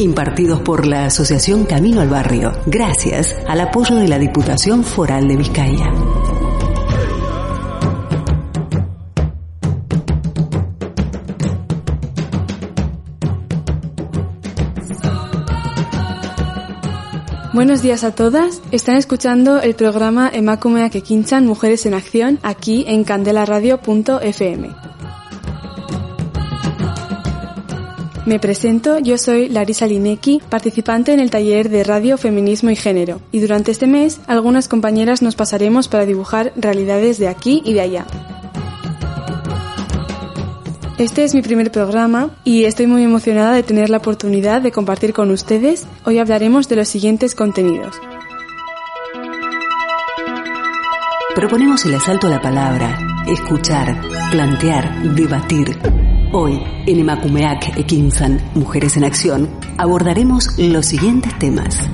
Impartidos por la Asociación Camino al Barrio, gracias al apoyo de la Diputación Foral de Vizcaya. Buenos días a todas. Están escuchando el programa Emakume que Mujeres en Acción aquí en candelaradio.fm. Me presento, yo soy Larisa Linecki, participante en el taller de Radio, Feminismo y Género, y durante este mes algunas compañeras nos pasaremos para dibujar realidades de aquí y de allá. Este es mi primer programa y estoy muy emocionada de tener la oportunidad de compartir con ustedes. Hoy hablaremos de los siguientes contenidos. Proponemos el asalto a la palabra, escuchar, plantear, debatir. Hoy, en Emakumeak Ekinsan, Mujeres en Acción, abordaremos los siguientes temas.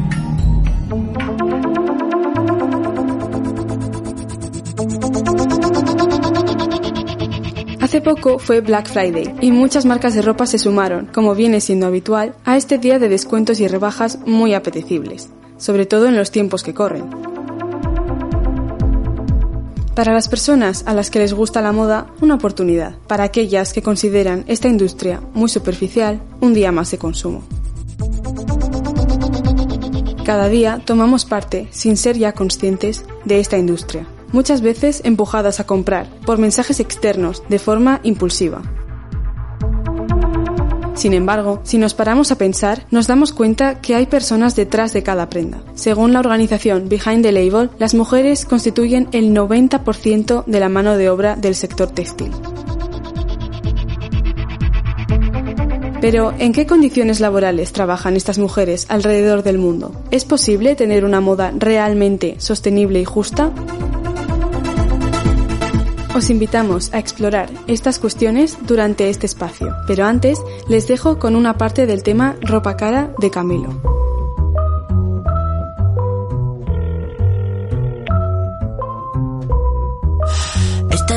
Hace poco fue Black Friday y muchas marcas de ropa se sumaron, como viene siendo habitual, a este día de descuentos y rebajas muy apetecibles, sobre todo en los tiempos que corren. Para las personas a las que les gusta la moda, una oportunidad. Para aquellas que consideran esta industria muy superficial, un día más de consumo. Cada día tomamos parte, sin ser ya conscientes, de esta industria muchas veces empujadas a comprar por mensajes externos de forma impulsiva. Sin embargo, si nos paramos a pensar, nos damos cuenta que hay personas detrás de cada prenda. Según la organización Behind the Label, las mujeres constituyen el 90% de la mano de obra del sector textil. Pero, ¿en qué condiciones laborales trabajan estas mujeres alrededor del mundo? ¿Es posible tener una moda realmente sostenible y justa? Os invitamos a explorar estas cuestiones durante este espacio, pero antes les dejo con una parte del tema Ropa Cara de Camilo.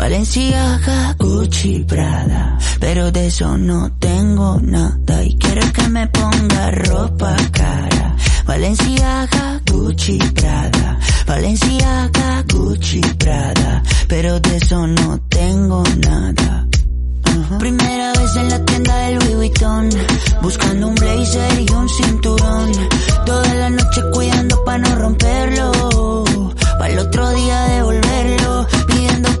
Valenciaga, Gucci, Prada. Pero de eso no tengo nada y quiero que me ponga ropa cara. Valenciaga, Gucci, Prada. Valenciaga, Gucci, Prada. Pero de eso no tengo nada. Primera vez en la tienda del Louis Vuitton, buscando un blazer y un cinturón. Toda la noche cuidando para no romperlo, para el otro día devolverlo, pidiendo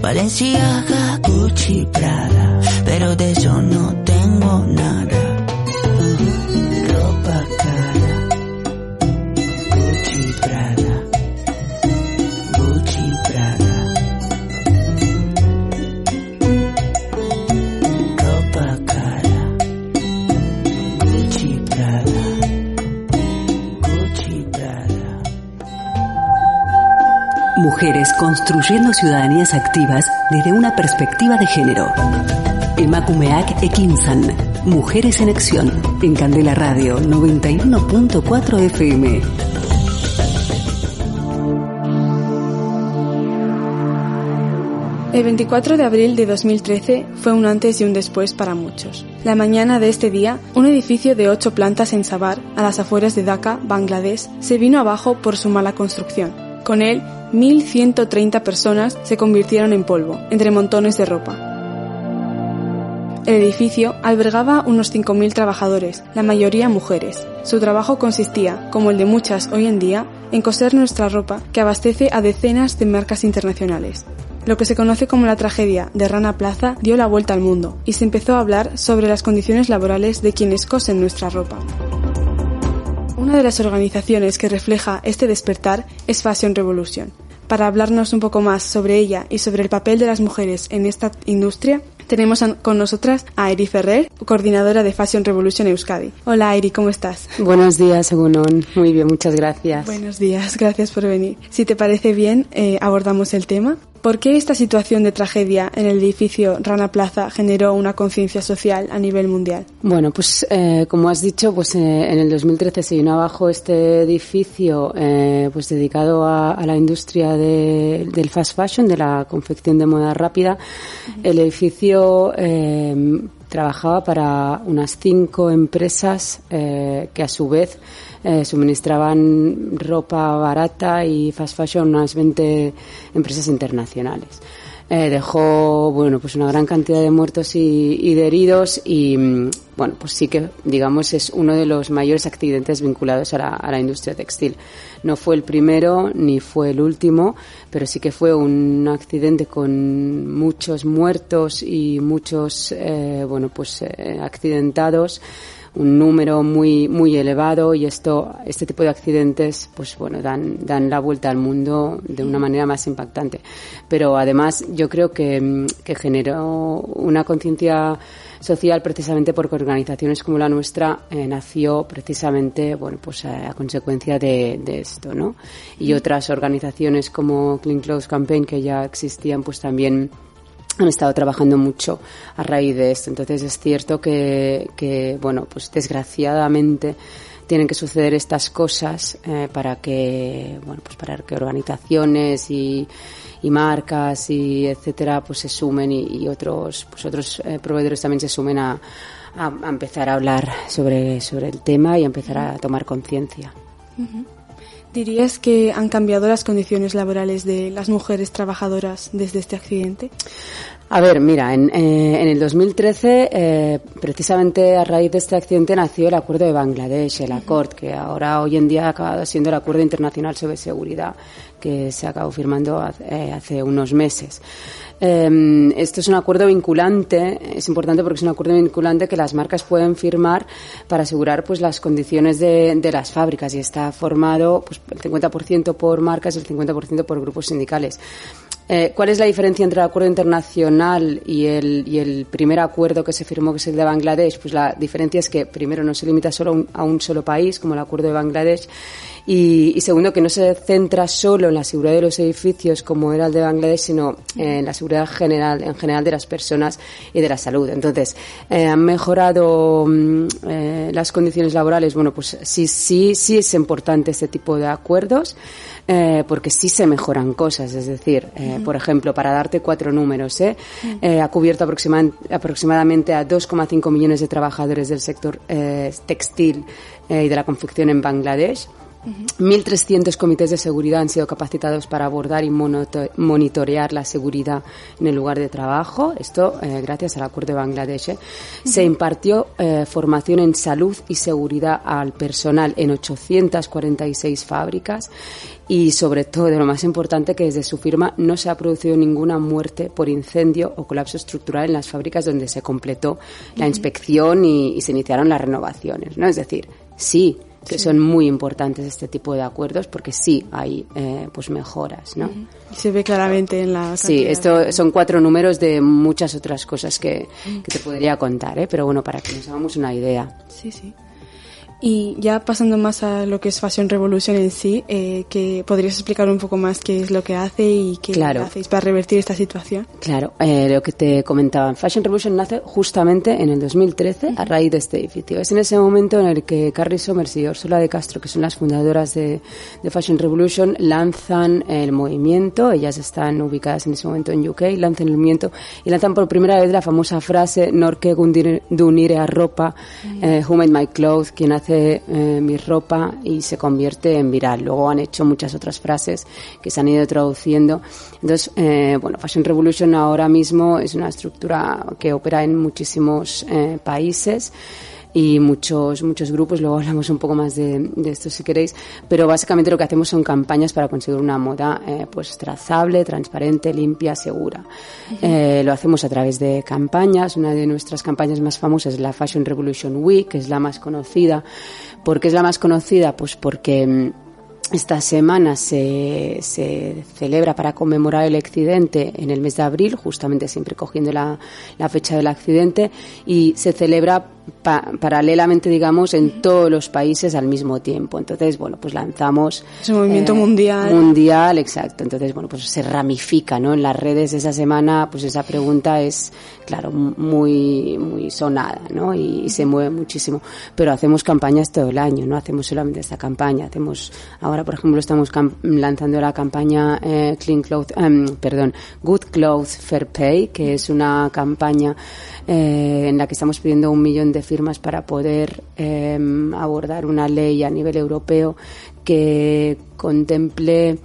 Valenciaga, Gucci, Prada, pero de eso no tengo nada. Mujeres construyendo ciudadanías activas desde una perspectiva de género. Emakumeak Ekinsan. Mujeres en Acción. En Candela Radio 91.4 FM. El 24 de abril de 2013 fue un antes y un después para muchos. La mañana de este día, un edificio de ocho plantas en Sabar, a las afueras de Dhaka, Bangladesh, se vino abajo por su mala construcción. Con él, 1.130 personas se convirtieron en polvo, entre montones de ropa. El edificio albergaba unos 5.000 trabajadores, la mayoría mujeres. Su trabajo consistía, como el de muchas hoy en día, en coser nuestra ropa que abastece a decenas de marcas internacionales. Lo que se conoce como la tragedia de Rana Plaza dio la vuelta al mundo y se empezó a hablar sobre las condiciones laborales de quienes cosen nuestra ropa. Una de las organizaciones que refleja este despertar es Fashion Revolution. Para hablarnos un poco más sobre ella y sobre el papel de las mujeres en esta industria, tenemos con nosotras a Eri Ferrer, coordinadora de Fashion Revolution Euskadi. Hola Eri, ¿cómo estás? Buenos días, Egunon. Muy bien, muchas gracias. Buenos días, gracias por venir. Si te parece bien, eh, abordamos el tema. ¿Por qué esta situación de tragedia en el edificio Rana Plaza generó una conciencia social a nivel mundial? Bueno, pues eh, como has dicho, pues eh, en el 2013 se vino abajo este edificio eh, pues dedicado a, la industria del fast fashion, de la confección de moda rápida. El edificio trabajaba para unas cinco empresas que a su vez eh, suministraban ropa barata y fast fashion a unas 20 empresas internacionales. Eh, dejó bueno pues una gran cantidad de muertos y, de heridos y mm, bueno pues sí que digamos es uno de los mayores accidentes vinculados a la, a la, industria textil. No fue el primero ni fue el último pero sí que fue un accidente con muchos muertos y muchos eh, bueno pues eh, accidentados un número muy muy elevado y esto este tipo de accidentes pues bueno dan dan la vuelta al mundo de una manera más impactante. Pero además yo creo que, que generó una conciencia social precisamente porque organizaciones como la nuestra eh, nació precisamente bueno pues a, consecuencia de, de, esto no y otras organizaciones como Clean Clothes Campaign que ya existían pues también han estado trabajando mucho a raíz de esto. Entonces es cierto que, que bueno, pues desgraciadamente tienen que suceder estas cosas eh, para que, bueno, pues para que organizaciones y, y marcas y etcétera, pues se sumen y, otros, pues otros eh, proveedores también se sumen a, a, empezar a hablar sobre, sobre el tema y a empezar a tomar conciencia. ¿Dirías que han cambiado las condiciones laborales de las mujeres trabajadoras desde este accidente? A ver, mira, en, eh, en el 2013, eh, precisamente a raíz de este accidente nació el Acuerdo de Bangladesh, el ACORD, que ahora hoy en día ha acabado siendo el Acuerdo Internacional sobre Seguridad, que se acabó firmando hace, hace unos meses. Eh, esto es un acuerdo vinculante, es importante porque es un acuerdo vinculante que las marcas pueden firmar para asegurar pues las condiciones de, de las fábricas y está formado pues, el 50% por marcas y el 50% por grupos sindicales. Eh, ¿Cuál es la diferencia entre el acuerdo internacional y el, y el primer acuerdo que se firmó, que es el de Bangladesh? Pues la diferencia es que, primero, no se limita solo a un solo país, como el acuerdo de Bangladesh, y, segundo, que no se centra solo en la seguridad de los edificios como era el de Bangladesh, sino en la seguridad general, en general de las personas y de la salud. Entonces, eh, han mejorado mm, eh, las condiciones laborales. Bueno, pues sí, sí, sí es importante este tipo de acuerdos. Eh, porque sí se mejoran cosas. Es decir, eh, por ejemplo, para darte cuatro números, ¿eh? eh ha cubierto aproximadamente a 2,5 millones de trabajadores del sector textil y de la confección en Bangladesh. 1.300 comités de seguridad han sido capacitados para abordar y monitorear la seguridad en el lugar de trabajo. Esto eh, gracias al acuerdo de Bangladesh. ¿eh? Se impartió eh, formación en salud y seguridad al personal en 846 fábricas y sobre todo, de lo más importante, que desde su firma no se ha producido ninguna muerte por incendio o colapso estructural en las fábricas donde se completó la inspección y, y se iniciaron las renovaciones. ¿no? Es decir, sí, que son muy importantes este tipo de acuerdos porque sí hay eh, pues mejoras, ¿no? Se ve claramente en la Sí, esto son cuatro números de muchas otras cosas que, que te podría contar, ¿eh? Pero bueno, para que nos hagamos una idea. Sí, sí. Y ya pasando más a lo que es Fashion Revolution en sí, eh, que podrías explicar un poco más qué es lo que hace y qué hacéis para revertir esta situación. Claro, eh, lo que te comentaba, Fashion Revolution nace justamente en el 2013 a raíz de este edificio. Es en ese momento en el que Carrie Somers y Ursula de Castro, que son las fundadoras de, de Fashion Revolution, lanzan el movimiento. Ellas están ubicadas en ese momento en UK, lanzan el movimiento y lanzan por primera vez la famosa frase Norque dunire a ropa, eh, Who made my clothes, quien hace eh, mi ropa y se convierte en viral. Luego han hecho muchas otras frases que se han ido traduciendo. Entonces, eh, bueno, Fashion Revolution ahora mismo es una estructura que opera en muchísimos eh, países y muchos muchos grupos. Luego hablamos un poco más de, esto si queréis. Pero básicamente lo que hacemos son campañas para conseguir una moda eh, pues trazable, transparente, limpia, segura. eh, lo hacemos a través de campañas. Una de nuestras campañas más famosas es la Fashion Revolution Week, que es la más conocida. ¿Por qué es la más conocida? Pues porque mm, esta semana se, se, celebra para conmemorar el accidente en el mes de abril, justamente siempre cogiendo la, la fecha del accidente, y se celebra pa paralelamente, digamos, en todos los países al mismo tiempo. Entonces, bueno, pues lanzamos... Es un movimiento eh, mundial. Mundial, exacto. Entonces, bueno, pues se ramifica, ¿no? En las redes esa semana, pues esa pregunta es, claro, muy, muy sonada, ¿no? Y, y se mueve muchísimo. Pero hacemos campañas todo el año, no hacemos solamente esta campaña. Hacemos, ahora, por ejemplo, estamos lanzando la campaña eh, Clean Clothes, eh, perdón, Good Clothes Fair Pay, que es una campaña eh, en la que estamos pidiendo un millón de firmas para poder eh, abordar una ley a nivel europeo que contemple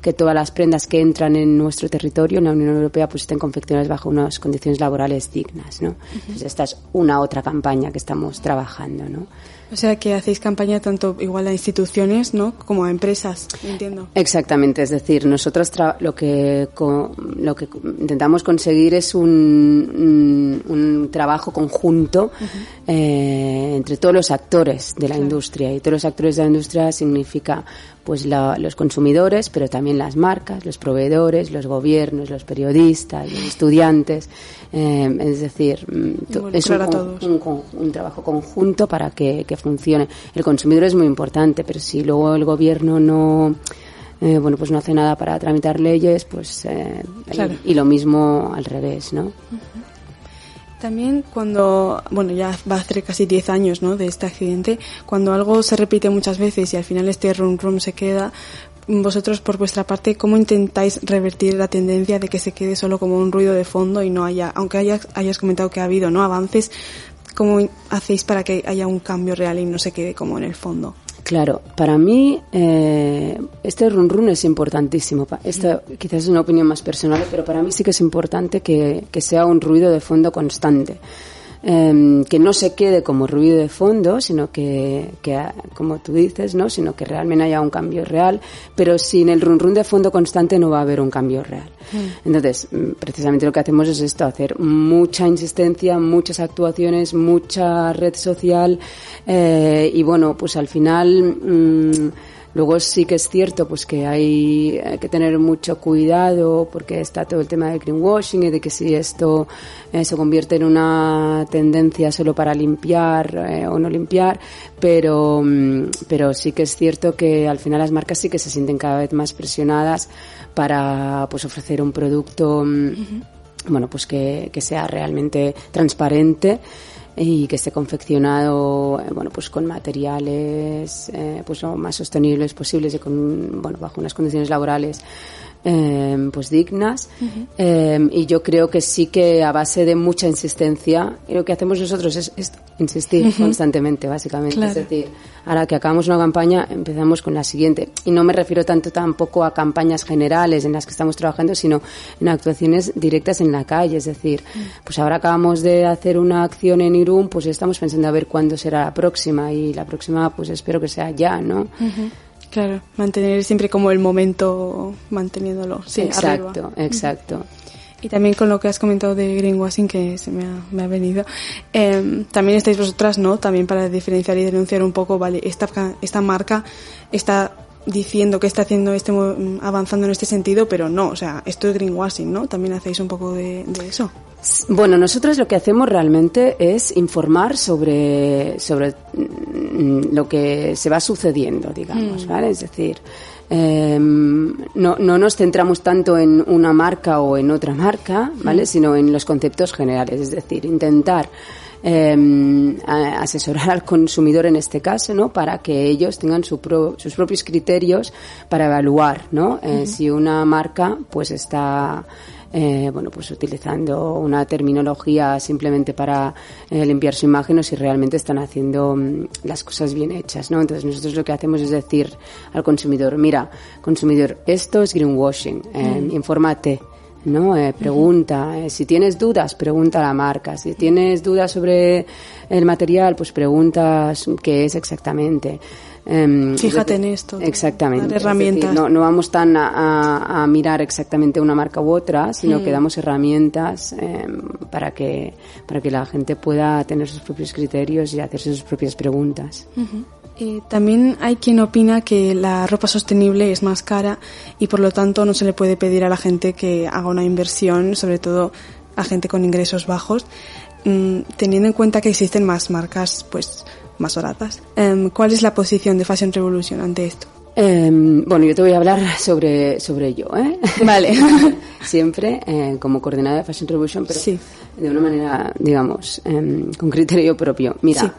que todas las prendas que entran en nuestro territorio, en la Unión Europea, pues estén confeccionadas bajo unas condiciones laborales dignas, ¿no? Uh -huh. esta es una otra campaña que estamos trabajando, ¿no? O sea que hacéis campaña tanto igual a instituciones, ¿no? Como a empresas, entiendo. Exactamente, es decir, nosotros lo que lo que intentamos conseguir es un, un, un trabajo conjunto uh -huh. eh, entre todos los actores de la claro. industria y todos los actores de la industria significa pues la, los consumidores, pero también las marcas, los proveedores, los gobiernos, los periodistas, los estudiantes. Eh, es decir, es un, un, un, trabajo conjunto para que, que, funcione. El consumidor es muy importante, pero si luego el gobierno no eh, bueno pues no hace nada para tramitar leyes, pues eh, claro. y, y, lo mismo al revés, ¿no? Uh -huh. También cuando, bueno, ya va a hacer casi 10 años, ¿no? De este accidente, cuando algo se repite muchas veces y al final este rum rum se queda, vosotros por vuestra parte, ¿cómo intentáis revertir la tendencia de que se quede solo como un ruido de fondo y no haya, aunque hayas, hayas comentado que ha habido, ¿no? Avances, ¿cómo hacéis para que haya un cambio real y no se quede como en el fondo? Claro, para mí eh, este run run es importantísimo. Esta quizás es una opinión más personal, pero para mí sí que es importante que, que sea un ruido de fondo constante eh, que no se quede como ruido de fondo, sino que, que, como tú dices, ¿no? Sino que realmente haya un cambio real, pero sin el run run de fondo constante no va a haber un cambio real. Mm. Entonces, mm, precisamente lo que hacemos es esto, hacer mucha insistencia, muchas actuaciones, mucha red social, eh, y bueno, pues al final, mmm, Luego sí que es cierto pues que hay, hay, que tener mucho cuidado porque está todo el tema del greenwashing y de que si esto eh, se convierte en una tendencia solo para limpiar eh, o no limpiar, pero, mm, pero sí que es cierto que al final las marcas sí que se sienten cada vez más presionadas para pues ofrecer un producto, uh -huh. bueno, pues que, que sea realmente transparente y que esté confeccionado eh, bueno pues con materiales eh, pues lo más sostenibles posibles y con bueno bajo unas condiciones laborales eh, pues dignas uh -huh. eh, y yo creo que sí que a base de mucha insistencia y lo que hacemos nosotros es, es insistir uh -huh. constantemente básicamente claro. es decir ahora que acabamos una campaña empezamos con la siguiente y no me refiero tanto tampoco a campañas generales en las que estamos trabajando sino en actuaciones directas en la calle es decir uh -huh. pues ahora acabamos de hacer una acción en Irún pues estamos pensando a ver cuándo será la próxima y la próxima pues espero que sea ya no Claro, mantener siempre como el momento manteniéndolo. Sí, exacto, arriba. exacto. Y también con lo que has comentado de greenwashing que se me ha, me ha venido, eh, también estáis vosotras, ¿no? También para diferenciar y denunciar un poco, vale, esta, esta marca está diciendo que está haciendo este avanzando en este sentido, pero no, o sea, esto es greenwashing, ¿no? También hacéis un poco de, de eso. Bueno, nosotros lo que hacemos realmente es informar sobre, sobre mm, lo que se va sucediendo, digamos, ¿vale? Es decir, em, no, no nos centramos tanto en una marca o en otra marca, ¿vale? Sino en los conceptos generales, es decir, intentar eh, asesorar al consumidor en este caso, ¿no? Para que ellos tengan su sus propios criterios para evaluar, ¿no? Eh, si una marca, pues está eh, bueno, pues utilizando una terminología simplemente para eh, limpiar su imagen o si realmente están haciendo mm, las cosas bien hechas, ¿no? Entonces nosotros lo que hacemos es decir al consumidor, mira, consumidor, esto es greenwashing, eh, infórmate, ¿no? Eh, pregunta, eh, si tienes dudas, pregunta a la marca, si tienes dudas sobre el material, pues preguntas qué es exactamente. Em, Fíjate en esto. Exactamente. Herramientas. no, no vamos tan a, mirar exactamente una marca u otra, sino que damos herramientas em, para que para que la gente pueda tener sus propios criterios y hacerse sus propias preguntas. Eh, también hay quien opina que la ropa sostenible es más cara y por lo tanto no se le puede pedir a la gente que haga una inversión, sobre todo a gente con ingresos bajos, mm, teniendo en cuenta que existen más marcas pues más baratas. Em, ¿Cuál es la posición de Fashion Revolution ante esto? Em, bueno, yo te voy a hablar sobre, sobre ello, ¿eh? Vale. Siempre eh, como coordinadora de Fashion Revolution, pero de una manera, digamos, em, con criterio propio. Mira,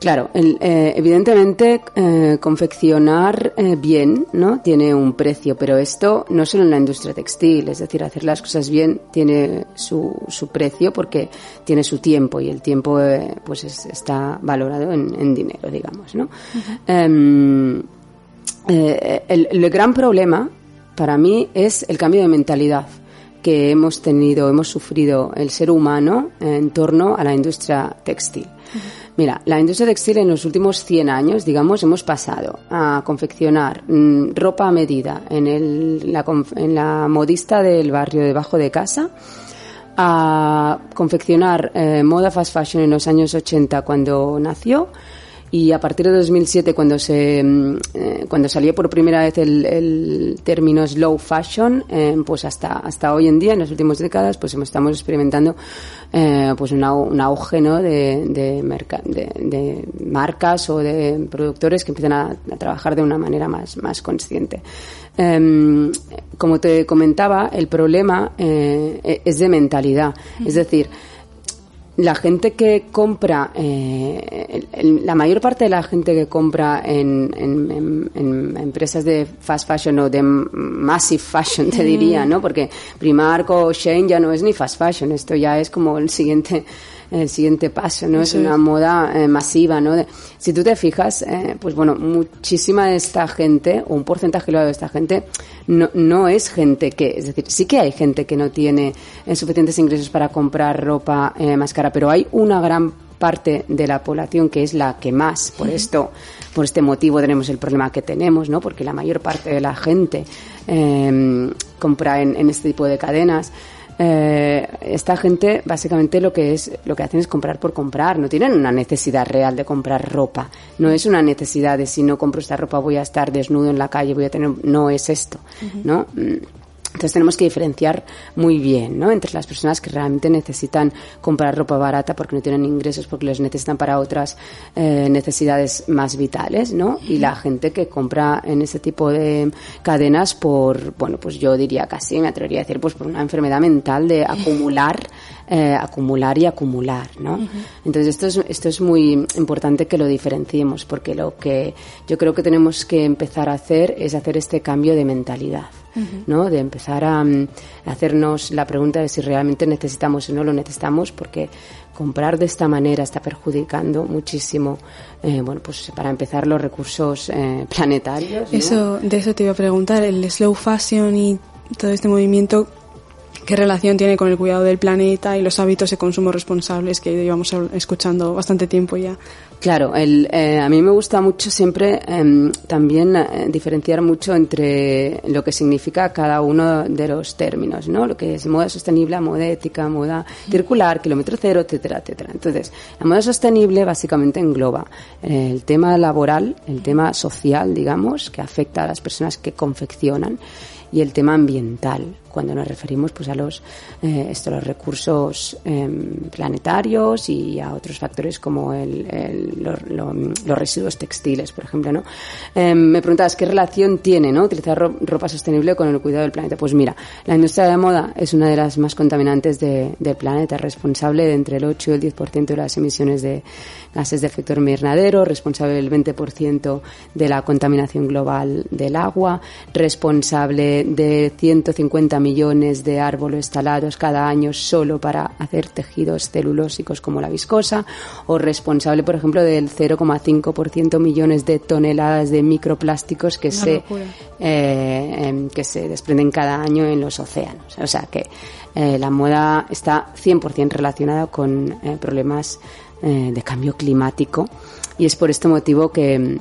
Claro, eh, evidentemente eh, confeccionar eh, bien no tiene un precio, pero esto no solo en la industria textil, es decir, hacer las cosas bien tiene su, su precio porque tiene su tiempo y el tiempo pues está valorado en, dinero, digamos, ¿no? Em, el, el gran problema para mí es el cambio de mentalidad que hemos tenido, hemos sufrido el ser humano en torno a la industria textil. Mira, la industria textil en los últimos 100 años, digamos, hemos pasado a confeccionar mm, ropa a medida en, el, la, en la modista del barrio debajo de casa, a confeccionar eh, moda fast fashion en los años 80 cuando nació, y a partir de 2007 cuando se mm, eh, cuando salió por primera vez el, el término slow fashion eh, pues hasta hasta hoy en día en las últimas décadas pues estamos experimentando eh, pues un auge ¿no? de, de, de, marcas o de productores que empiezan a, trabajar de una manera más más consciente. Em, como te comentaba el problema es de mentalidad. Es decir la gente que compra, eh, la mayor parte de la gente que compra en, en, empresas de fast fashion o de massive fashion, te diría, ¿no? Porque Primark o Shane ya no es ni fast fashion, esto ya es como el siguiente el siguiente paso, ¿no? es una moda eh, masiva, ¿no? si tú te fijas, eh, pues bueno, muchísima de esta gente, o un porcentaje elevado de esta gente, no, no es gente que, es decir, sí que hay gente que no tiene eh, suficientes ingresos para comprar ropa más cara, pero hay una gran parte de la población que es la que más, por esto, por este motivo tenemos el problema que tenemos, ¿no? Porque la mayor parte de la gente compra en, en este tipo de cadenas eh, esta gente básicamente lo que es lo que hacen es comprar por comprar. No tienen una necesidad real de comprar ropa. No es una necesidad de si no compro esta ropa voy a estar desnudo en la calle voy a tener no es esto no. Entonces tenemos que diferenciar muy bien, ¿no? Entre las personas que realmente necesitan comprar ropa barata porque no tienen ingresos, porque los necesitan para otras eh, necesidades más vitales, ¿no? Y la gente que compra en ese tipo de cadenas por, bueno, pues yo diría casi, me atrevería a decir, pues por una enfermedad mental de acumular, eh, acumular y acumular, ¿no? Entonces esto es, esto es muy importante que lo diferenciemos porque lo que yo creo que tenemos que empezar a hacer es hacer este cambio de mentalidad. ¿no? De empezar mm, a, hacernos la pregunta de si realmente necesitamos o no lo necesitamos, porque comprar de esta manera está perjudicando muchísimo, eh, bueno, pues para empezar los recursos eh, planetarios. Eso, de eso te iba a preguntar, el slow fashion y todo este movimiento, ¿qué relación tiene con el cuidado del planeta y los hábitos de consumo responsables que llevamos escuchando bastante tiempo ya? Claro, el, eh, a mí me gusta mucho siempre em, también eh, diferenciar mucho entre lo que significa cada uno de los términos, ¿no? Lo que es moda sostenible, moda ética, moda circular, kilómetro cero, etcétera, etcétera. Entonces, la moda sostenible básicamente engloba eh, el tema laboral, el tema social, digamos, que afecta a las personas que confeccionan y el tema ambiental. Cuando nos referimos pues a los, eh, esto, los recursos em, planetarios y a otros factores como el, los residuos textiles, por ejemplo. ¿no? Em, me preguntabas qué relación tiene ¿no? utilizar ropa sostenible con el cuidado del planeta. Pues mira, la industria de la moda es una de las más contaminantes del planeta, responsable de entre el 8 y el 10% de las emisiones de gases de efecto invernadero, responsable del 20% de la contaminación global del agua, responsable de 150 millones de árboles talados cada año solo para hacer tejidos celulósicos como la viscosa, o responsable, por ejemplo, del 0,5% millones de toneladas de microplásticos que se, eh, em, que se desprenden cada año en los océanos. O sea que eh, la moda está 100% relacionada con eh, problemas de cambio climático y es por este motivo que,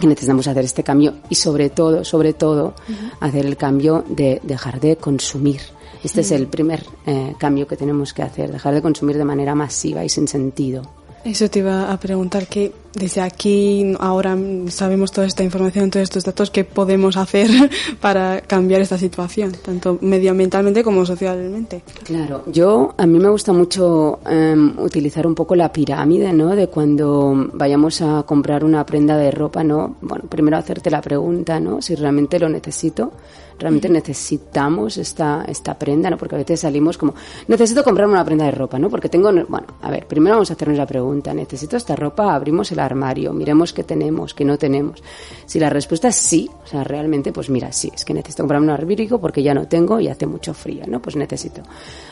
necesitamos hacer este cambio y sobre todo, sobre todo, hacer el cambio de dejar de consumir. Este es el primer eh, cambio que tenemos que hacer, dejar de consumir de manera masiva y sin sentido. Eso te iba a preguntar, que desde aquí ahora sabemos toda esta información, todos estos datos, ¿qué podemos hacer para cambiar esta situación, tanto medioambientalmente como socialmente? Claro, yo a mí me gusta mucho em, utilizar un poco la pirámide, ¿no? De cuando vayamos a comprar una prenda de ropa, ¿no? Bueno, primero hacerte la pregunta, ¿no? Si realmente lo necesito realmente necesitamos esta, esta prenda, ¿no? Porque a veces salimos como, necesito comprarme una prenda de ropa, ¿no? Porque tengo, bueno, a ver, primero vamos a hacernos la pregunta, ¿necesito esta ropa? Abrimos el armario, miremos qué tenemos, qué no tenemos. Si la respuesta es sí, o sea, realmente, pues mira, sí, es que necesito comprarme un arbírico porque ya no tengo y hace mucho frío, ¿no? Pues necesito.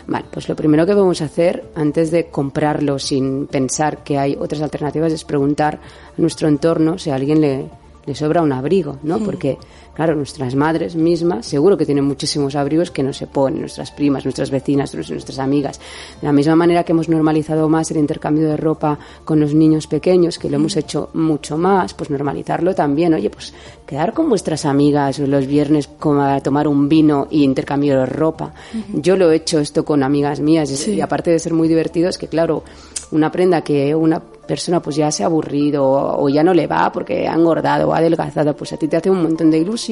Vale, pues lo primero que vamos a hacer antes de comprarlo sin pensar que hay otras alternativas es preguntar a nuestro entorno si a alguien le, le sobra un abrigo, ¿no? Porque Claro, nuestras madres mismas seguro que tienen muchísimos abrigos que no se ponen, nuestras primas, nuestras vecinas, nuestras amigas. De la misma manera que hemos normalizado más el intercambio de ropa con los niños pequeños, que lo hemos hecho mucho más, pues normalizarlo también. Oye, pues quedar con vuestras amigas los viernes como a tomar un vino y intercambiar ropa. Yo lo he hecho esto con amigas mías y aparte de ser muy divertido es que, claro, una prenda que una persona pues ya se ha aburrido o, ya no le va porque ha engordado o ha adelgazado, pues a ti te hace un montón de ilusión,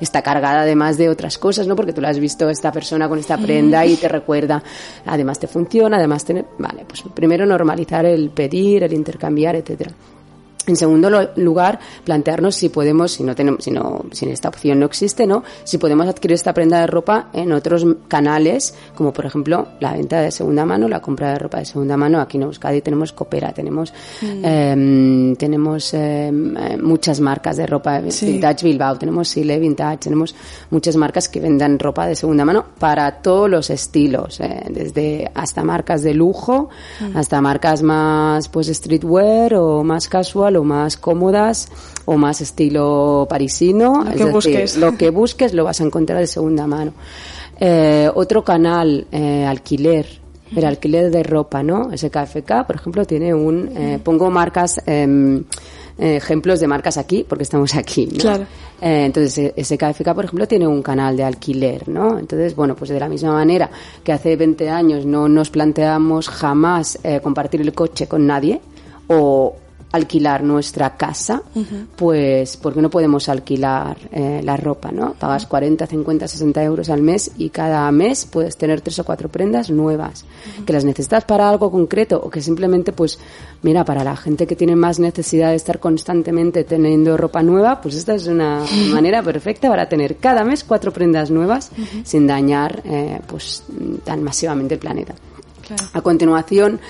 está cargada además de otras cosas, ¿no? Porque tú la has visto esta persona con esta prenda y te recuerda, además te funciona, además tiene, vale, pues primero normalizar el pedir, el intercambiar, etcétera. En segundo lugar, plantearnos si podemos, si no tenemos, si no, si esta opción no existe, ¿no? Si podemos adquirir esta prenda de ropa en otros canales, como por ejemplo la venta de segunda mano, la compra de ropa de segunda mano. Aquí en Euskadi tenemos Copera, tenemos, mm. em, tenemos em, eh, muchas marcas de ropa, Vintage Bilbao, tenemos Sile Vintage, tenemos muchas marcas que vendan ropa de segunda mano para todos los estilos, eh, desde hasta marcas de lujo, mm. hasta marcas más, pues streetwear o más casual o más cómodas o más estilo parisino. Lo que busques. Lo que busques lo vas a encontrar de segunda mano. Eh, otro canal, eh, alquiler, el alquiler de ropa, ¿no? SKFK, por ejemplo, tiene un... Eh, pongo marcas... Em, ejemplos de marcas aquí, porque estamos aquí, ¿no? Claro. entonces, SKFK, por ejemplo, tiene un canal de alquiler, ¿no? Entonces, bueno, pues de la misma manera que hace 20 años no nos planteamos jamás compartir el coche con nadie, o, alquilar nuestra casa, pues porque no podemos alquilar eh, la ropa, ¿no? Pagas 40, 50, 60 euros al mes y cada mes puedes tener tres o cuatro prendas nuevas, que las necesitas para algo concreto o que simplemente, pues, mira, para la gente que tiene más necesidad de estar constantemente teniendo ropa nueva, pues esta es una manera perfecta para tener cada mes cuatro prendas nuevas sin dañar, eh, pues, tan masivamente el planeta. A continuación,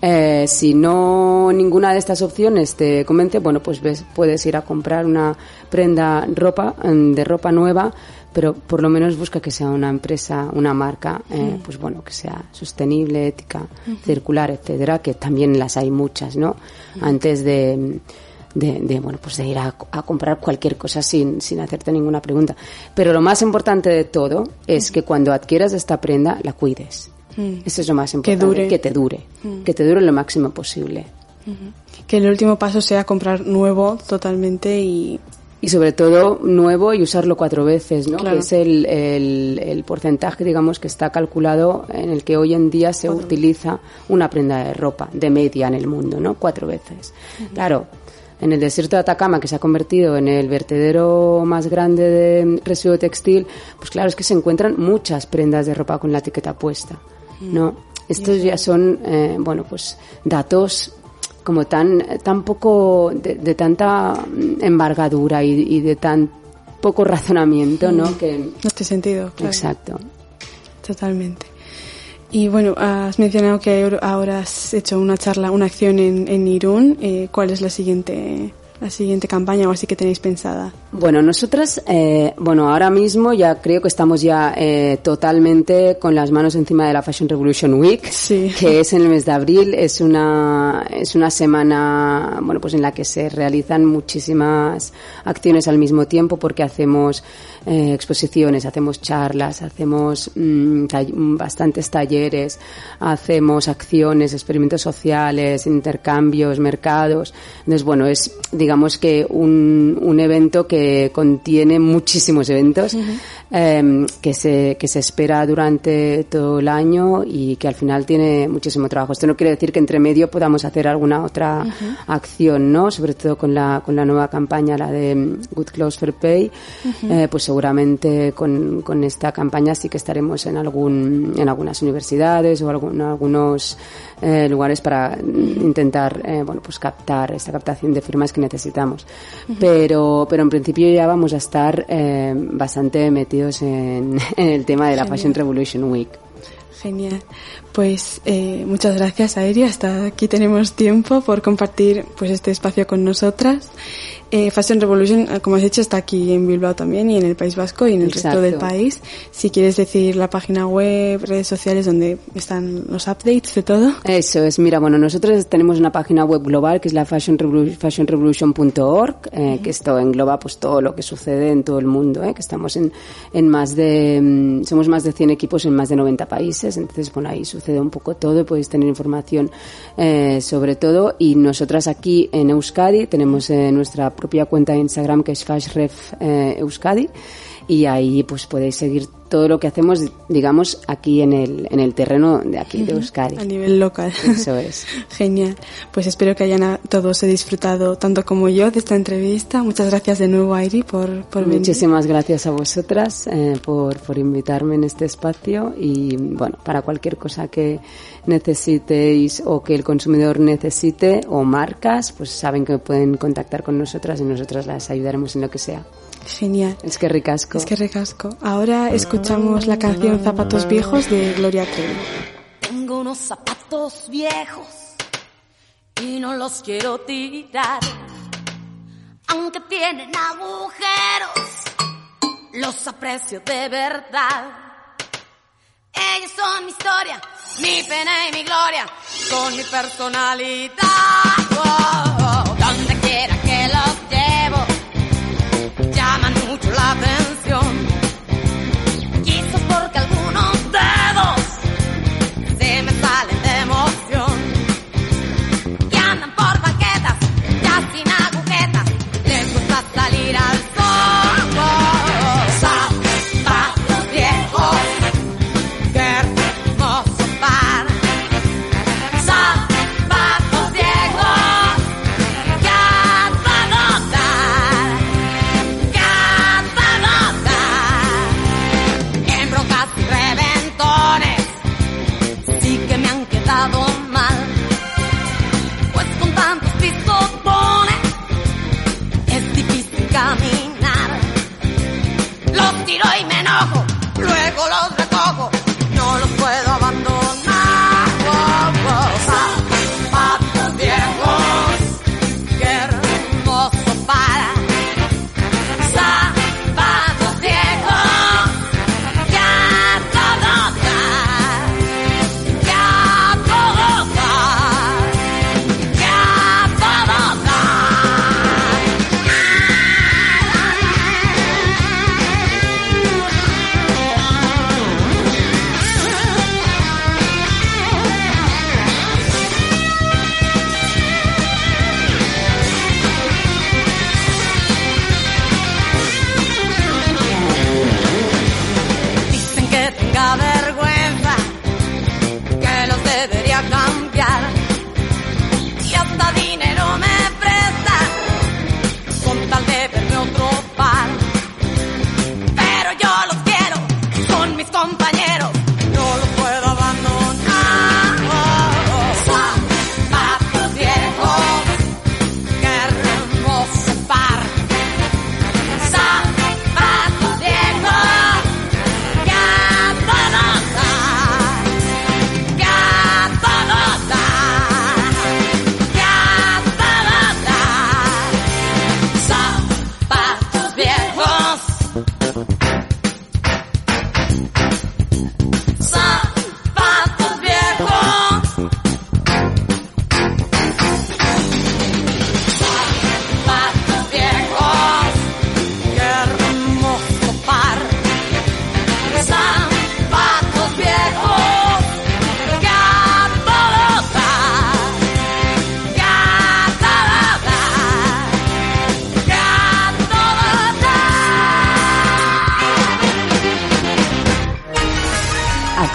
eh, si no ninguna de estas opciones te convence, bueno, pues ves, puedes ir a comprar una prenda ropa mm, de ropa nueva, pero por lo menos busca que sea una empresa, una marca, eh, pues bueno, que sea sostenible, ética, circular, etcétera, que también las hay muchas, ¿no? Antes de de, bueno pues de ir a, comprar cualquier cosa sin, sin hacerte ninguna pregunta. Pero lo más importante de todo es que cuando adquieras esta prenda la cuides. Mm. Eso es lo más importante. Que dure. Que te dure. Mm. Que te dure lo máximo posible. Que el último paso sea comprar nuevo totalmente y... Y sobre todo nuevo y usarlo cuatro veces, ¿no? Que es el, el, porcentaje, digamos, que está calculado en el que hoy en día se utiliza una prenda de ropa de media en el mundo, ¿no? Cuatro veces. Claro, en el desierto de Atacama, que se ha convertido en el vertedero más grande de residuo textil, pues claro, es que se encuentran muchas prendas de ropa con la etiqueta puesta, ¿no? Estos ya son, eh, bueno, pues datos como tan, tan poco, de, de tanta embargadura y, y de tan poco razonamiento, ¿no? Que, En este sentido, claro. exacto. Totalmente. Y bueno, has mencionado que ahora has hecho una charla, una acción en, en Irún. Eh, ¿Cuál es la siguiente, la siguiente campaña o así que tenéis pensada? Bueno, nosotras, eh, bueno, ahora mismo ya creo que estamos ya eh, totalmente con las manos encima de la Fashion Revolution Week, Sí. que es en el mes de abril. Es una, es una semana, bueno, pues en la que se realizan muchísimas acciones al mismo tiempo porque hacemos eh, exposiciones, hacemos charlas, hacemos mm, tall- bastantes talleres, hacemos acciones, experimentos sociales, intercambios, mercados. Entonces, bueno, es, digamos que un, un evento que contiene muchísimos eventos eh, que, se, que se espera durante todo el año y que al final tiene muchísimo trabajo. Esto no quiere decir que entre medio podamos hacer alguna otra acción, ¿no? Sobre todo con la, con la nueva campaña, la de Good Clothes for Pay, eh, pues seguramente con, con esta campaña sí que estaremos en algún, en algunas universidades o algún- algunos eh, lugares para intentar, eh, bueno, pues captar esta captación de firmas que necesitamos. Pero, pero en principio ya vamos a estar eh, bastante metidos en, en el tema de la Fashion Revolution Week. Genial. Pues eh, muchas gracias, Aeri. Hasta aquí tenemos tiempo por compartir pues este espacio con nosotras. Eh, Fashion Revolution, eh, como has dicho, está aquí en Bilbao también y en el País Vasco y en el resto del país. Si quieres decir la página web, redes sociales donde están los updates de todo. Eso es, mira, bueno, nosotros tenemos una página web global que es la fashion revolu- fashionrevolution.org, eh, que esto engloba pues todo lo que sucede en todo el mundo, eh, que estamos en, en más de, mm, somos más de 100 equipos en más de 90 países, entonces, bueno, ahí sucede un poco todo, podéis tener información eh, sobre todo. Y nosotras aquí en Euskadi tenemos eh, nuestra propia cuenta de Instagram que es fashref eh, Euskadi y ahí pues podéis seguir todo lo que hacemos, digamos, aquí en el, en el terreno de aquí de Euskadi. A nivel local. Eso es. Genial. Pues espero que hayan a- todos disfrutado tanto como yo de esta entrevista. Muchas gracias de nuevo, Airi, por, por venir. Muchísimas gracias a vosotras eh, por, por invitarme en este espacio y bueno, para cualquier cosa que necesitéis o que el consumidor necesite o marcas, pues saben que pueden contactar con nosotras y nosotras las ayudaremos en lo que sea. Genial. Es que ricasco. Es que recasco. Ahora escuchamos la canción Zapatos Viejos de Gloria Trevi. Tengo unos zapatos viejos y no los quiero tirar. Aunque tienen agujeros, los aprecio de verdad. Ellos son mi historia, mi pena y mi gloria, son mi personalidad. Oh, donde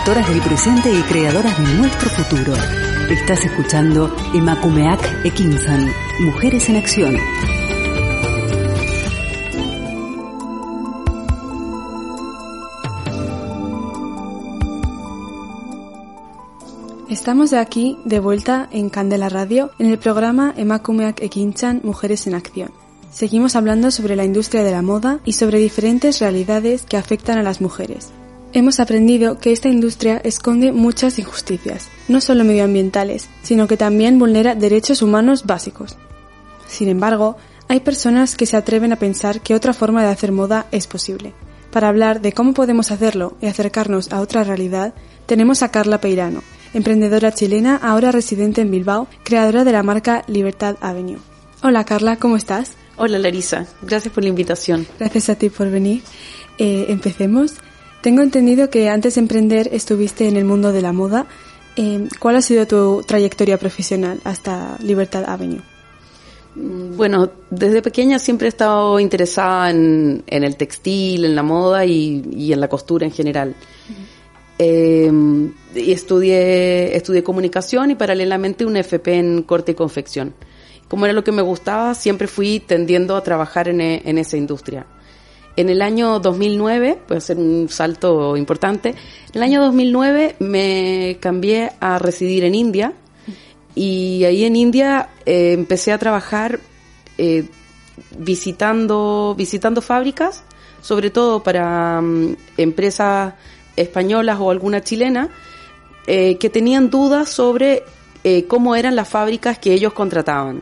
actoras del presente y creadoras de nuestro futuro. Estás escuchando Emakumeak Ekinsan, Mujeres en Acción. Estamos aquí de vuelta en Candela Radio en el programa Emakumeak Ekinchan Mujeres en Acción. Seguimos hablando sobre la industria de la moda y sobre diferentes realidades que afectan a las mujeres. Hemos aprendido que esta industria esconde muchas injusticias, no solo medioambientales, sino que también vulnera derechos humanos básicos. Sin embargo, hay personas que se atreven a pensar que otra forma de hacer moda es posible. Para hablar de cómo podemos hacerlo y acercarnos a otra realidad, tenemos a Carla Peirano, emprendedora chilena, ahora residente en Bilbao, creadora de la marca Libertad Avenue. Hola Carla, ¿cómo estás? Hola Larisa, gracias por la invitación. Gracias a ti por venir. Eh, empecemos. Tengo entendido que antes de emprender estuviste en el mundo de la moda. Eh, ¿Cuál ha sido tu trayectoria profesional hasta Libertad Avenue? Mm, Bueno, desde pequeña siempre he estado interesada en, en el textil, en la moda y, y en la costura en general. Eh, y estudié, estudié comunicación y paralelamente un FP en corte y confección. Como era lo que me gustaba, siempre fui tendiendo a trabajar en, e- en esa industria. En el año 2009, puede ser un salto importante, en el año 2009 me cambié a residir en India y ahí en India eh, empecé a trabajar eh, visitando, visitando fábricas, sobre todo para mm, empresas españolas o alguna chilena, eh, que tenían dudas sobre cómo eran las fábricas que ellos contrataban.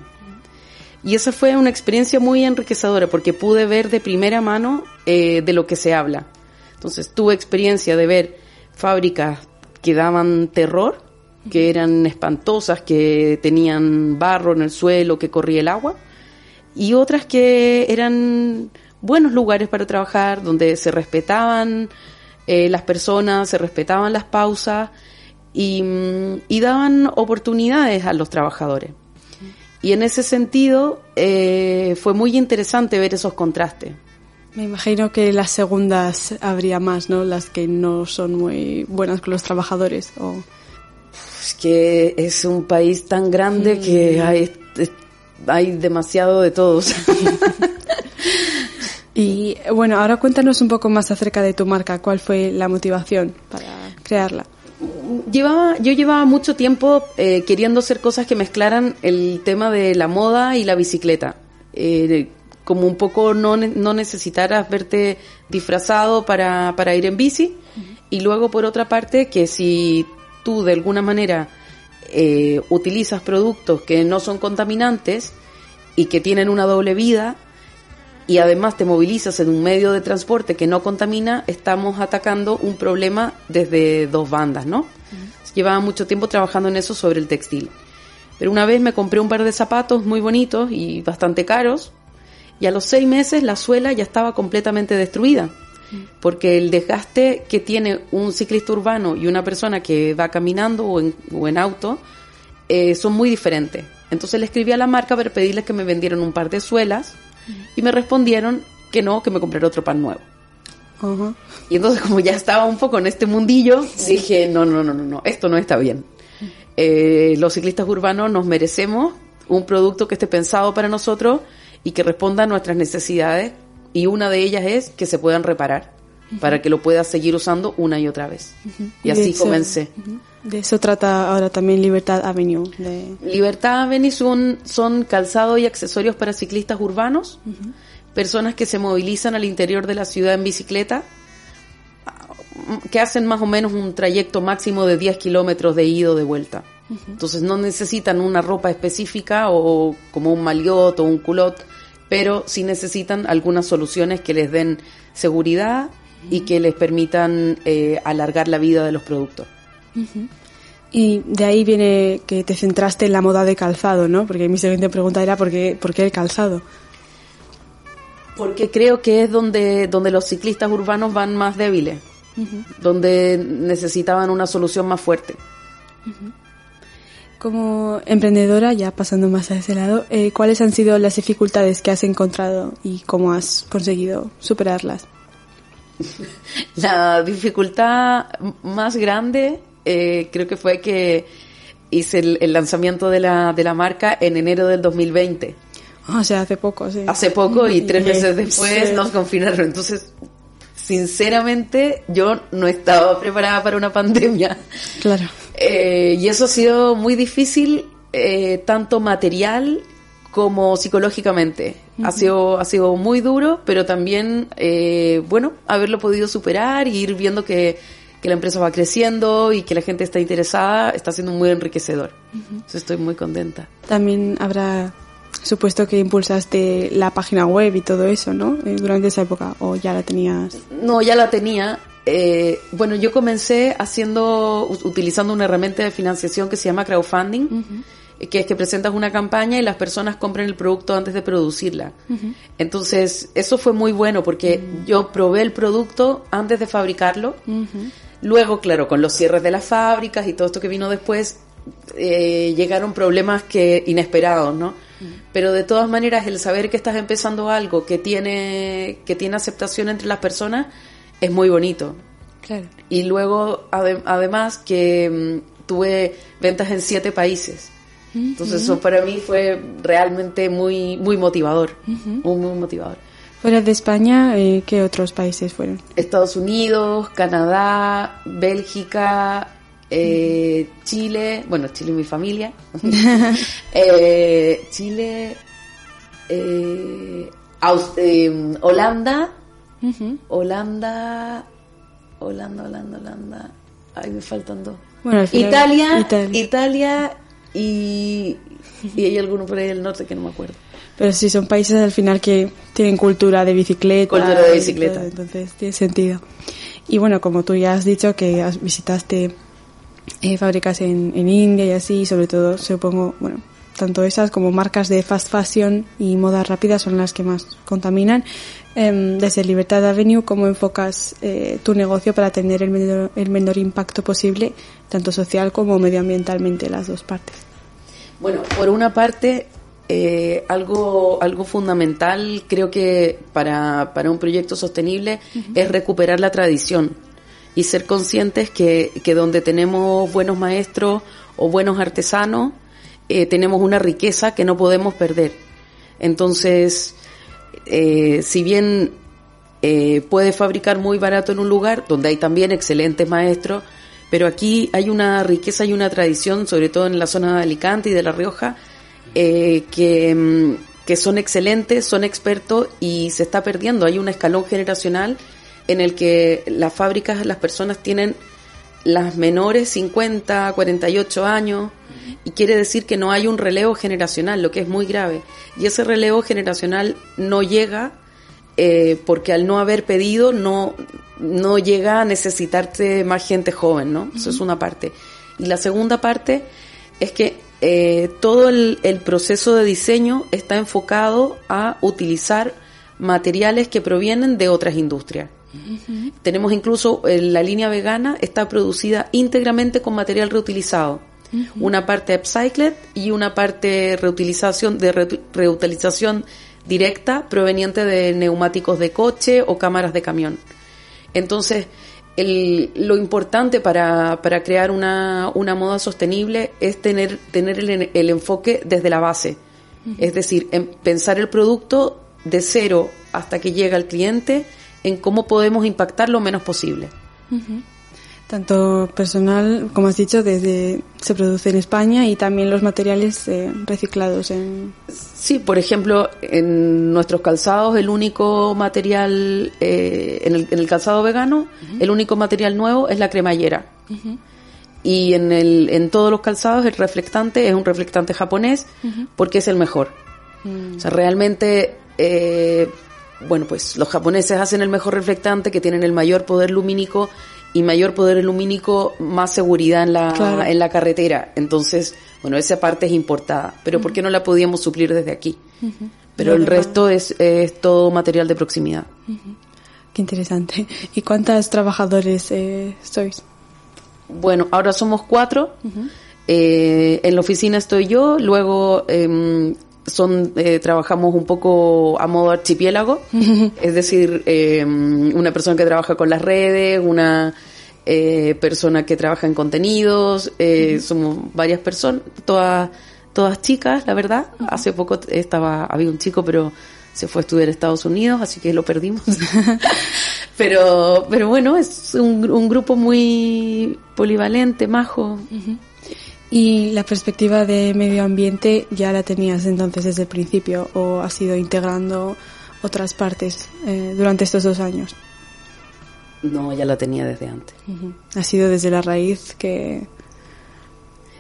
Y esa fue una experiencia muy enriquecedora porque pude ver de primera mano eh, de lo que se habla. Entonces tuve experiencia de ver fábricas que daban terror, que eran espantosas, que tenían barro en el suelo, que corría el agua, y otras que eran buenos lugares para trabajar, donde se respetaban eh, las personas, se respetaban las pausas y, mm, y daban oportunidades a los trabajadores. Y en ese sentido eh, fue muy interesante ver esos contrastes. Me imagino que las segundas habría más, ¿no? Las que no son muy buenas con los trabajadores. O... Es que es un país tan grande que hay, es- hay demasiado de todos. Y bueno, ahora cuéntanos un poco más acerca de tu marca. ¿Cuál fue la motivación para crearla? Llevaba, yo llevaba mucho tiempo eh, queriendo hacer cosas que mezclaran el tema de la moda y la bicicleta. Eh, como un poco no, no necesitaras verte disfrazado para, para ir en bici. Y luego, por otra parte, que si tú de alguna manera eh, utilizas productos que no son contaminantes y que tienen una doble vida, y además te movilizas en un medio de transporte que no contamina, estamos atacando un problema desde dos bandas, ¿no? Llevaba mucho tiempo trabajando en eso sobre el textil. Pero una vez me compré un par de zapatos muy bonitos y bastante caros, y a los seis meses la suela ya estaba completamente destruida. Porque el desgaste que tiene un ciclista urbano y una persona que va caminando o en, o en auto eh, son muy diferentes. Entonces le escribí a la marca para pedirles que me vendieran un par de suelas y me respondieron que no, que me comprara otro pan nuevo. Y entonces como ya estaba un poco en este mundillo, dije, no, no, no, no, no, esto no está bien. Eh, los ciclistas urbanos nos merecemos un producto que esté pensado para nosotros y que responda a nuestras necesidades y una de ellas es que se puedan reparar para que lo puedas seguir usando una y otra vez. Y así comencé. De eso trata ahora también Libertad Avenue. De... Libertad Avenue son, son calzado y accesorios para ciclistas urbanos, personas que se movilizan al interior de la ciudad en bicicleta, que hacen más o menos un trayecto máximo de 10 kilómetros de ida o de vuelta. Entonces no necesitan una ropa específica o como un maliot o un culot, pero sí necesitan algunas soluciones que les den seguridad y que les permitan eh, alargar la vida de los productos. Y de ahí viene que te centraste en la moda de calzado, ¿no? Porque mi siguiente pregunta era ¿por qué, por qué el calzado? Porque creo que es donde, donde los ciclistas urbanos van más débiles, donde necesitaban una solución más fuerte. Como emprendedora, ya pasando más a ese lado, eh, ¿cuáles han sido las dificultades que has encontrado y cómo has conseguido superarlas? La dificultad más grande eh, creo que fue que hice el, el lanzamiento de la, de la marca en enero del 2020. O sea, hace poco, sí. Hace poco y tres meses después sí. nos confinaron. Entonces, sinceramente, yo no estaba preparada para una pandemia. Claro. Eh, y eso ha sido muy difícil, eh, tanto material como psicológicamente. Ha sido, ha sido muy duro, pero también, eh, bueno, haberlo podido superar y ir viendo que, que la empresa va creciendo y que la gente está interesada, está siendo muy enriquecedor. Entonces estoy muy contenta. También habrá supuesto que impulsaste la página web y todo eso, ¿no? Eh, durante esa época, o ya la tenías. No, ya la tenía. Eh, bueno, yo comencé haciendo, utilizando una herramienta de financiación que se llama crowdfunding, que es que presentas una campaña y las personas compran el producto antes de producirla. Entonces, eso fue muy bueno porque yo probé el producto antes de fabricarlo. Luego, claro, con los cierres de las fábricas y todo esto que vino después, eh, llegaron problemas que inesperados, ¿no? Pero de todas maneras, el saber que estás empezando algo que tiene, que tiene aceptación entre las personas es muy bonito. Claro. Y luego, ade- además, que mm, tuve ventas en siete países. Entonces, eso para mí fue realmente muy, muy motivador. Muy, muy motivador. Fuera de España, eh, ¿qué otros países fueron? Estados Unidos, Canadá, Bélgica, eh, Chile, bueno, Chile y mi familia, Eh, Chile, eh, eh, Holanda, Holanda, Holanda, Holanda, Holanda, ay, me faltan dos. Bueno, Italia, Italia. Italia, y, y hay alguno por ahí del norte que no me acuerdo. Pero sí, son países al final que tienen cultura de bicicleta. Cultura de bicicleta. todo, entonces tiene sentido. Y bueno, como tú ya has dicho que has- visitaste eh, fábricas en, en India y así, y sobre todo, supongo, bueno, tanto esas como marcas de fast fashion y moda rápida son las que más contaminan. Em, desde Libertad Avenue, ¿cómo enfocas eh, tu negocio para tener el menor, el menor impacto posible, tanto social como medioambientalmente, las dos partes? Bueno, por una parte, eh, algo, algo fundamental creo que para, para un proyecto sostenible es recuperar la tradición y ser conscientes que, que donde tenemos buenos maestros o buenos artesanos, eh, tenemos una riqueza que no podemos perder. Entonces, eh, si bien eh, puede fabricar muy barato en un lugar donde hay también excelentes maestros, pero aquí hay una riqueza y una tradición, sobre todo en la zona de Alicante y de La Rioja, eh, que, mm, que son excelentes, son expertos y se está perdiendo. Hay un escalón generacional en el que las fábricas, las personas tienen las menores 50, 48 años y quiere decir que no hay un relevo generacional, lo que es muy grave. Y ese relevo generacional no llega eh, porque al no haber pedido no, no llega a necesitarte más gente joven, ¿no? Eso es una parte. Y la segunda parte es que eh, todo el, el proceso de diseño está enfocado a utilizar materiales que provienen de otras industrias. Tenemos incluso eh, la línea vegana está producida íntegramente con material reutilizado. Una parte upcycled y una parte reutilización de re- reutilización directa proveniente de neumáticos de coche o cámaras de camión. Entonces, el- lo importante para, para crear una, una moda sostenible es tener, tener el, el enfoque desde la base. Es decir, en pensar el producto de cero hasta que llega al cliente en cómo podemos impactar lo menos posible. Tanto personal, como has dicho, desde se produce en España y también los materiales eh, reciclados en Sí, por ejemplo, en nuestros calzados el único material, eh, en, el, en el calzado vegano, el único material nuevo es la cremallera. Y en, el, en todos los calzados el reflectante es un reflectante japonés porque es el mejor. O sea, realmente, eh, bueno, pues los japoneses hacen el mejor reflectante que tienen el mayor poder lumínico y mayor poder lumínico, más seguridad en la, Claro. en la carretera. Entonces, bueno, esa parte es importada. Pero ¿por qué no la podíamos suplir desde aquí? Pero el resto es, es todo material de proximidad. Qué interesante. ¿Y cuántos trabajadores eh, sois? Bueno, ahora somos cuatro. Eh, en la oficina estoy yo, luego em, son eh, trabajamos un poco a modo archipiélago, es decir, eh, una persona que trabaja con las redes, una eh, persona que trabaja en contenidos, eh, somos varias personas, todas todas chicas, la verdad. Hace poco estaba había un chico, pero se fue a estudiar a Estados Unidos, así que lo perdimos. pero pero bueno, es un, un grupo muy polivalente, majo. ¿Y la perspectiva de medio ambiente ya la tenías entonces desde el principio o has ido integrando otras partes eh, durante estos dos años? No, ya la tenía desde antes. Ha sido desde la raíz que...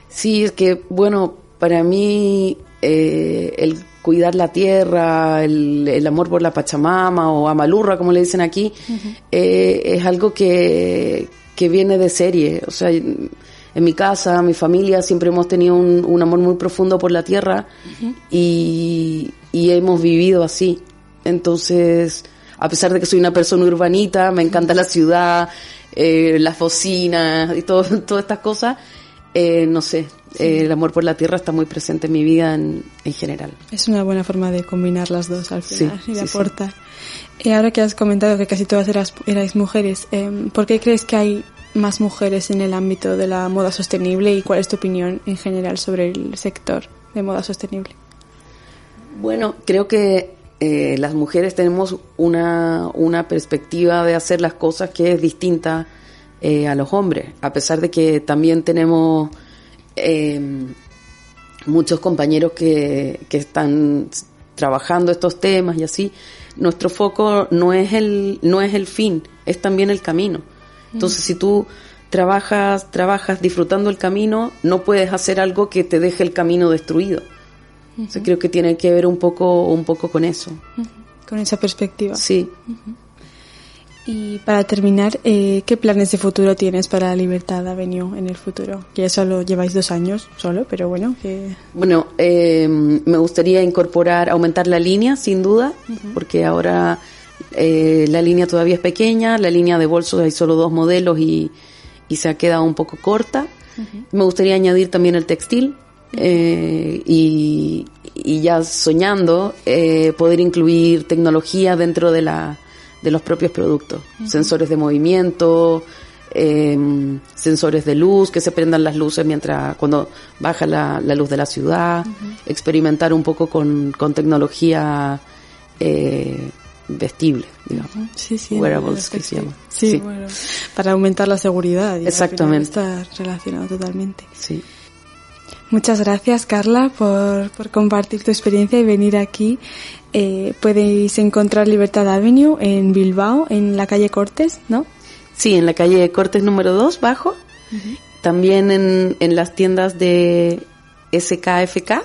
Sí, es que, bueno, para mí eh, el cuidar la tierra, el, el amor por la Pachamama o Amalurra, como le dicen aquí, eh, es algo que, que viene de serie. O sea, en mi casa, mi familia, siempre hemos tenido un, un amor muy profundo por la tierra y, y hemos vivido así. Entonces, a pesar de que soy una persona urbanita, me encanta la ciudad, eh, las bocinas y todo, todas estas cosas, eh, no sé, eh, el amor por la tierra está muy presente en mi vida en, en general. Es una buena forma de combinar las dos al Sí, final y sí. aportar. Y ahora que has comentado que casi todas eras, erais mujeres, eh, ¿por qué crees que hay más mujeres en el ámbito de la moda sostenible y cuál es tu opinión en general sobre el sector de moda sostenible? Bueno, creo que eh, las mujeres tenemos una, una perspectiva de hacer las cosas que es distinta eh, a los hombres, a pesar de que también tenemos eh, muchos compañeros que, que están trabajando estos temas y así. Nuestro foco no es el, no es el fin, es también el camino. Entonces, si tú trabajas, trabajas disfrutando el camino, no puedes hacer algo que te deje el camino destruido. Creo que tiene que ver un poco, un poco con eso. Con esa perspectiva. Sí. Y para terminar, eh, ¿qué planes de futuro tienes para Libertad Avenue en el futuro? Que ya solo lleváis dos años solo, pero bueno, que... Bueno, eh, me gustaría incorporar, aumentar la línea, sin duda, porque ahora eh, la línea todavía es pequeña, la línea de bolsos hay solo dos modelos y, y se ha quedado un poco corta. Me gustaría añadir también el textil eh, y, y ya soñando eh, poder incluir tecnología dentro de la de los propios productos, sensores de movimiento, eh, sensores de luz, que se prendan las luces mientras cuando baja la, la luz de la ciudad, experimentar un poco con, con tecnología eh, vestible, digamos. Sí, sí. Wearables, que se llama. Sí, Sí. bueno, para aumentar la seguridad. y Exactamente. Está relacionado totalmente. Sí. Muchas gracias, Carla, por, por compartir tu experiencia y venir aquí. Eh, podéis encontrar Libertad Avenue en Bilbao, en la calle Cortes, ¿no? Sí, en la calle Cortes número 2, bajo. También en, en las tiendas de SKFK,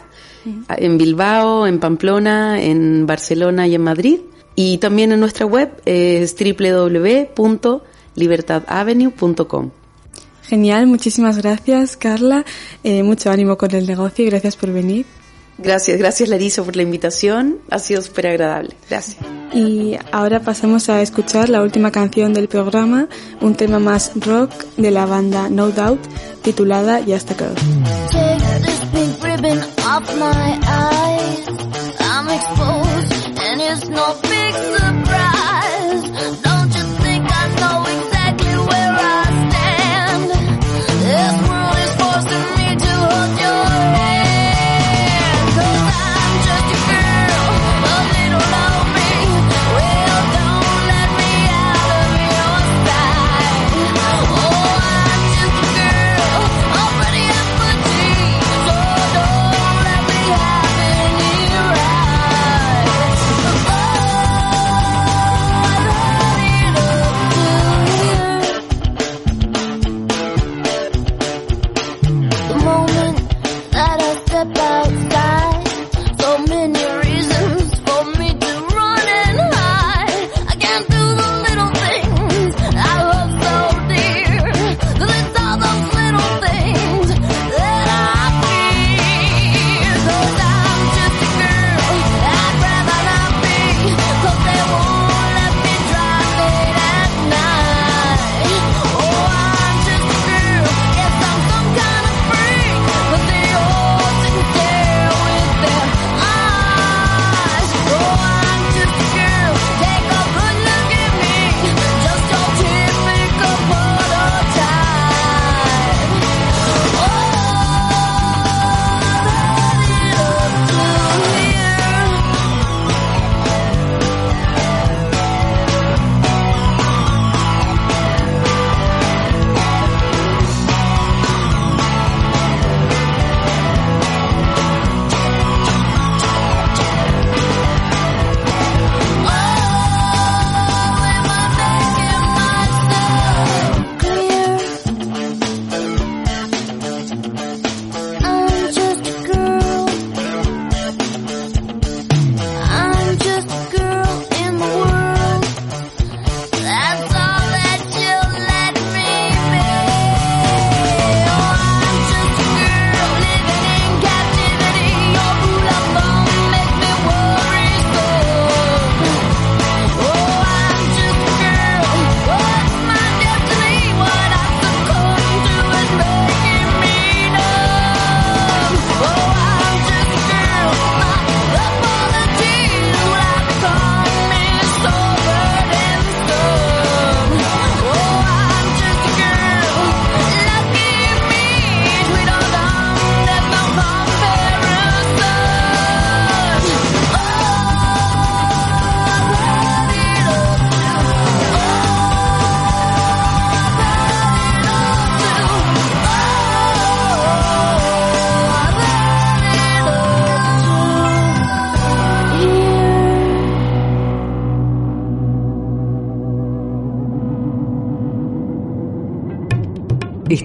en Bilbao, en Pamplona, en Barcelona y en Madrid. Y también en nuestra web es www.libertadavenue.com. Genial, muchísimas gracias, Carla. Eh, mucho ánimo con el negocio y gracias por venir. Gracias, gracias Larisa por la invitación. Ha sido súper agradable. Gracias. Y ahora pasamos a escuchar la última canción del programa, un tema más rock de la banda No Doubt, titulada Just a Girl. Take this pink ribbon off my eyes. I'm exposed, and it's no big surprise.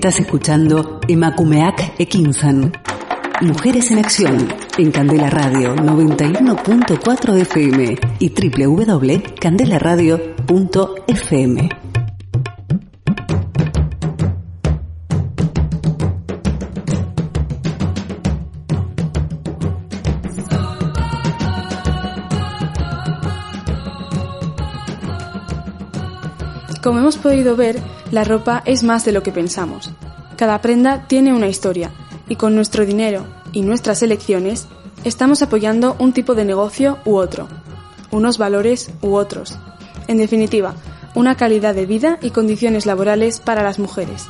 Estás escuchando Emakumeak Ekinsan. Mujeres en Acción en Candela Radio 91.4 FM y www.candelaradio.fm. Como hemos podido ver, la ropa es más de lo que pensamos. Cada prenda tiene una historia y con nuestro dinero y nuestras elecciones estamos apoyando un tipo de negocio u otro, unos valores u otros. En definitiva, una calidad de vida y condiciones laborales para las mujeres.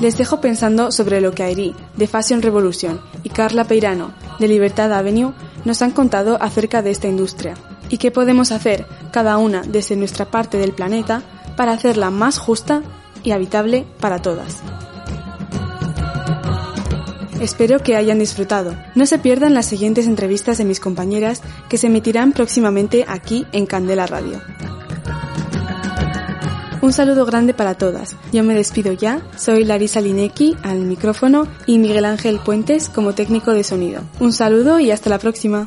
Les dejo pensando sobre lo que Airi, de Fashion Revolution, y Carla Peirano, de Libertad Avenue, nos han contado acerca de esta industria y qué podemos hacer cada una desde nuestra parte del planeta para hacerla más justa y habitable para todas. Espero que hayan disfrutado. No se pierdan las siguientes entrevistas de mis compañeras que se emitirán próximamente aquí en Candela Radio. Un saludo grande para todas. Yo me despido ya. Soy Larisa Linecki al micrófono y Miguel Ángel Puentes como técnico de sonido. Un saludo y hasta la próxima.